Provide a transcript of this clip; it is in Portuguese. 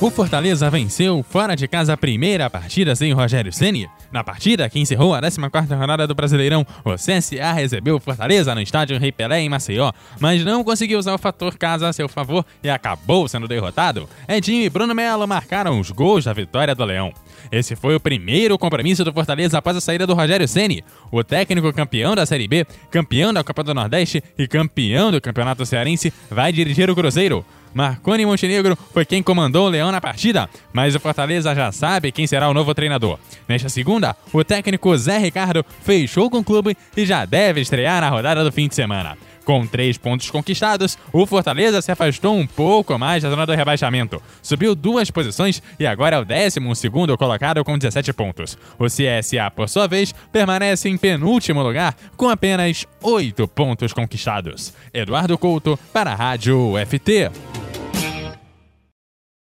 O Fortaleza venceu fora de casa a primeira partida sem Rogério Ceni. Na partida, que encerrou a 14ª rodada do Brasileirão, o CSA recebeu o Fortaleza no estádio Rei Pelé em Maceió, mas não conseguiu usar o fator casa a seu favor e acabou sendo derrotado. Edinho e Bruno Melo marcaram os gols da vitória do Leão. Esse foi o primeiro compromisso do Fortaleza após a saída do Rogério Ceni, o técnico campeão da Série B, campeão da Copa do Nordeste e campeão do Campeonato Cearense, vai dirigir o Cruzeiro. Marconi Montenegro foi quem comandou o Leão na partida, mas o Fortaleza já sabe quem será o novo treinador. Nesta segunda, o técnico Zé Ricardo fechou com o clube e já deve estrear na rodada do fim de semana. Com três pontos conquistados, o Fortaleza se afastou um pouco mais da zona do rebaixamento. Subiu duas posições e agora é o 12 colocado com 17 pontos. O CSA, por sua vez, permanece em penúltimo lugar com apenas oito pontos conquistados. Eduardo Couto para a Rádio FT.